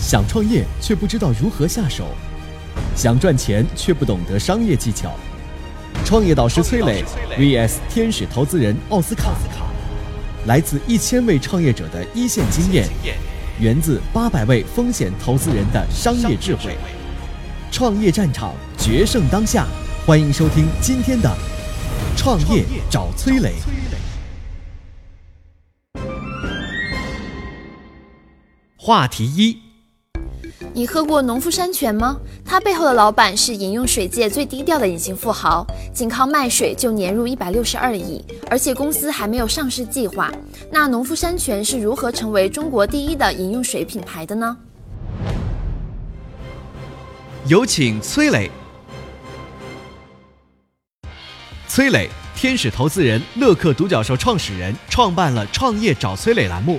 想创业却不知道如何下手，想赚钱却不懂得商业技巧。创业导师崔磊 vs 天使投资人奥斯卡，来自一千位创业者的一线经验，源自八百位风险投资人的商业智慧。创业战场，决胜当下。欢迎收听今天的《创业找崔磊》。话题一：你喝过农夫山泉吗？它背后的老板是饮用水界最低调的隐形富豪，仅靠卖水就年入一百六十二亿，而且公司还没有上市计划。那农夫山泉是如何成为中国第一的饮用水品牌的呢？有请崔磊。崔磊，天使投资人，乐客独角兽创始人，创办了“创业找崔磊”栏目。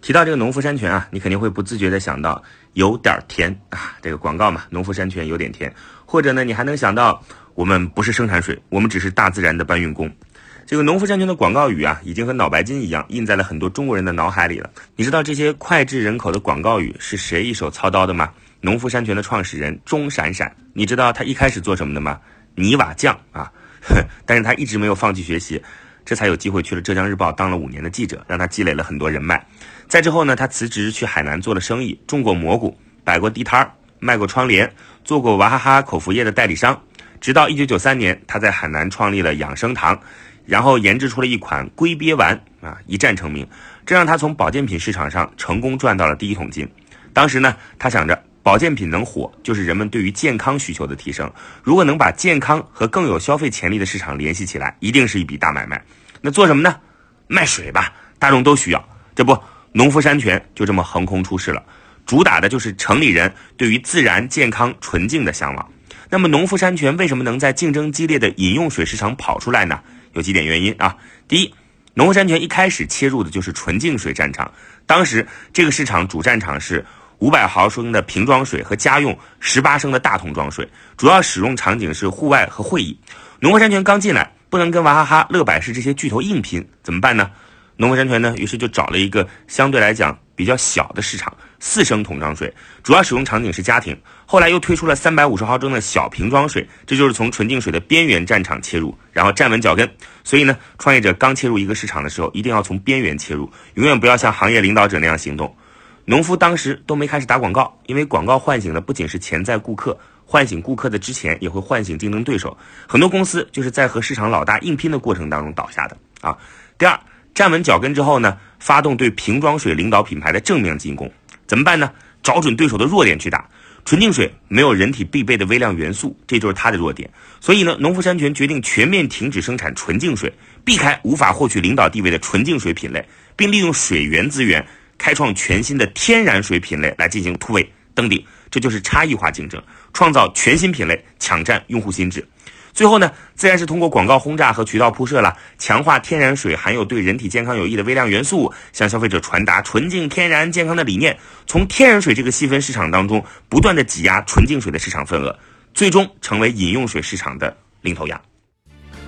提到这个农夫山泉啊，你肯定会不自觉的想到有点甜啊，这个广告嘛，农夫山泉有点甜。或者呢，你还能想到我们不是生产水，我们只是大自然的搬运工。这个农夫山泉的广告语啊，已经和脑白金一样印在了很多中国人的脑海里了。你知道这些脍炙人口的广告语是谁一手操刀的吗？农夫山泉的创始人钟闪闪。你知道他一开始做什么的吗？泥瓦匠啊，但是他一直没有放弃学习，这才有机会去了浙江日报当了五年的记者，让他积累了很多人脉。再之后呢，他辞职去海南做了生意，种过蘑菇，摆过地摊儿，卖过窗帘，做过娃哈哈口服液的代理商。直到一九九三年，他在海南创立了养生堂，然后研制出了一款龟鳖丸啊，一战成名，这让他从保健品市场上成功赚到了第一桶金。当时呢，他想着。保健品能火，就是人们对于健康需求的提升。如果能把健康和更有消费潜力的市场联系起来，一定是一笔大买卖。那做什么呢？卖水吧，大众都需要。这不，农夫山泉就这么横空出世了，主打的就是城里人对于自然、健康、纯净的向往。那么，农夫山泉为什么能在竞争激烈的饮用水市场跑出来呢？有几点原因啊。第一，农夫山泉一开始切入的就是纯净水战场，当时这个市场主战场是。五百毫升的瓶装水和家用十八升的大桶装水，主要使用场景是户外和会议。农夫山泉刚进来，不能跟娃哈哈、乐百氏这些巨头硬拼，怎么办呢？农夫山泉呢，于是就找了一个相对来讲比较小的市场，四升桶装水，主要使用场景是家庭。后来又推出了三百五十毫升的小瓶装水，这就是从纯净水的边缘战场切入，然后站稳脚跟。所以呢，创业者刚切入一个市场的时候，一定要从边缘切入，永远不要像行业领导者那样行动。农夫当时都没开始打广告，因为广告唤醒的不仅是潜在顾客，唤醒顾客的之前也会唤醒竞争对手。很多公司就是在和市场老大硬拼的过程当中倒下的啊。第二，站稳脚跟之后呢，发动对瓶装水领导品牌的正面进攻，怎么办呢？找准对手的弱点去打。纯净水没有人体必备的微量元素，这就是它的弱点。所以呢，农夫山泉决定全面停止生产纯净水，避开无法获取领导地位的纯净水品类，并利用水源资源。开创全新的天然水品类来进行突围登顶，这就是差异化竞争，创造全新品类，抢占用户心智。最后呢，自然是通过广告轰炸和渠道铺设了，强化天然水含有对人体健康有益的微量元素，向消费者传达纯净、天然、健康的理念。从天然水这个细分市场当中，不断的挤压纯净水的市场份额，最终成为饮用水市场的领头羊。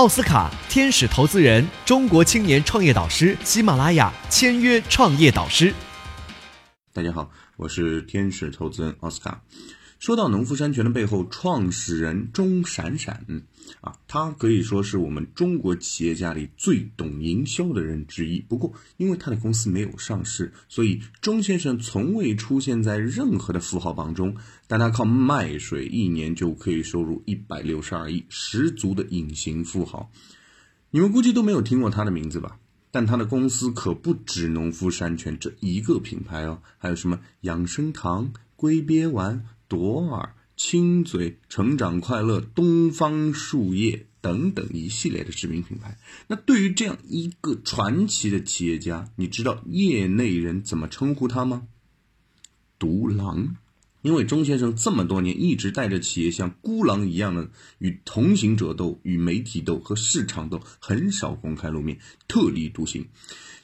奥斯卡天使投资人，中国青年创业导师，喜马拉雅签约创业导师。大家好，我是天使投资人奥斯卡。说到农夫山泉的背后创始人钟闪闪，啊，他可以说是我们中国企业家里最懂营销的人之一。不过，因为他的公司没有上市，所以钟先生从未出现在任何的富豪榜中。但他靠卖水一年就可以收入一百六十二亿，十足的隐形富豪。你们估计都没有听过他的名字吧？但他的公司可不止农夫山泉这一个品牌哦，还有什么养生堂、龟鳖丸。朵尔、亲嘴、成长快乐、东方树叶等等一系列的知名品牌。那对于这样一个传奇的企业家，你知道业内人怎么称呼他吗？独狼。因为钟先生这么多年一直带着企业像孤狼一样的与同行者斗、与媒体斗和市场斗，很少公开露面，特立独行。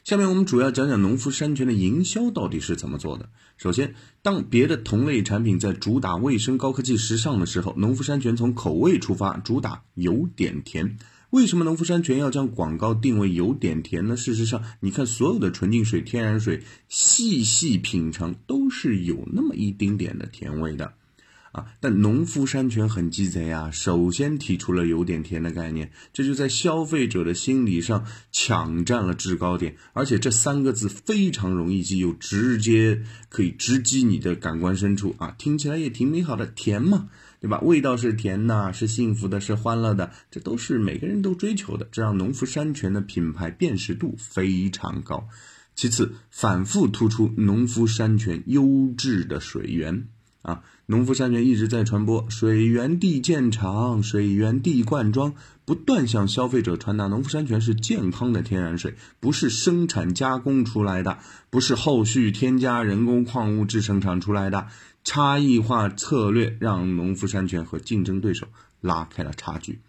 下面我们主要讲讲农夫山泉的营销到底是怎么做的。首先，当别的同类产品在主打卫生、高科技、时尚的时候，农夫山泉从口味出发，主打有点甜。为什么农夫山泉要将广告定位有点甜呢？事实上，你看所有的纯净水、天然水，细细品尝都是有那么一丁点的甜味的。啊！但农夫山泉很鸡贼啊，首先提出了有点甜的概念，这就在消费者的心理上抢占了制高点。而且这三个字非常容易记，又直接可以直击你的感官深处啊！听起来也挺美好的，甜嘛，对吧？味道是甜的，是幸福的，是欢乐的，这都是每个人都追求的，这让农夫山泉的品牌辨识度非常高。其次，反复突出农夫山泉优质的水源。啊，农夫山泉一直在传播水源地建厂、水源地灌装，不断向消费者传达农夫山泉是健康的天然水，不是生产加工出来的，不是后续添加人工矿物质生产出来的。差异化策略让农夫山泉和竞争对手拉开了差距。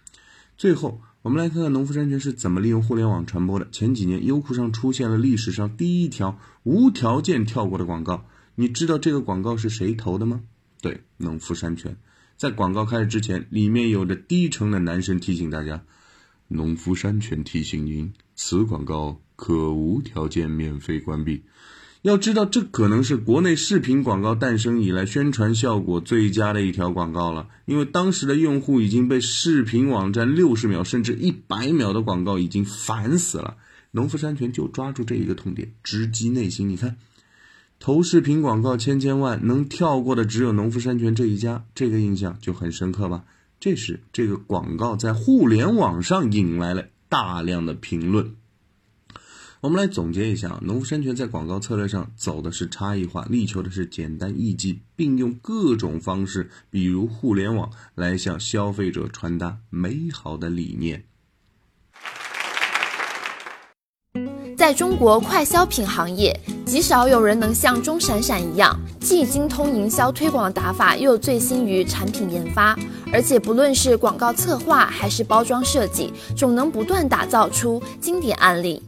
最后，我们来看看农夫山泉是怎么利用互联网传播的。前几年，优酷上出现了历史上第一条无条件跳过的广告。你知道这个广告是谁投的吗？对，农夫山泉。在广告开始之前，里面有着低沉的男声提醒大家：“农夫山泉提醒您，此广告可无条件免费关闭。”要知道，这可能是国内视频广告诞生以来宣传效果最佳的一条广告了，因为当时的用户已经被视频网站六十秒甚至一百秒的广告已经烦死了。农夫山泉就抓住这一个痛点，直击内心。你看。投视频广告千千万，能跳过的只有农夫山泉这一家，这个印象就很深刻吧？这时，这个广告在互联网上引来了大量的评论。我们来总结一下，农夫山泉在广告策略上走的是差异化，力求的是简单易记，并用各种方式，比如互联网，来向消费者传达美好的理念。在中国快消品行业，极少有人能像钟闪闪一样，既精通营销推广的打法，又醉心于产品研发，而且不论是广告策划还是包装设计，总能不断打造出经典案例。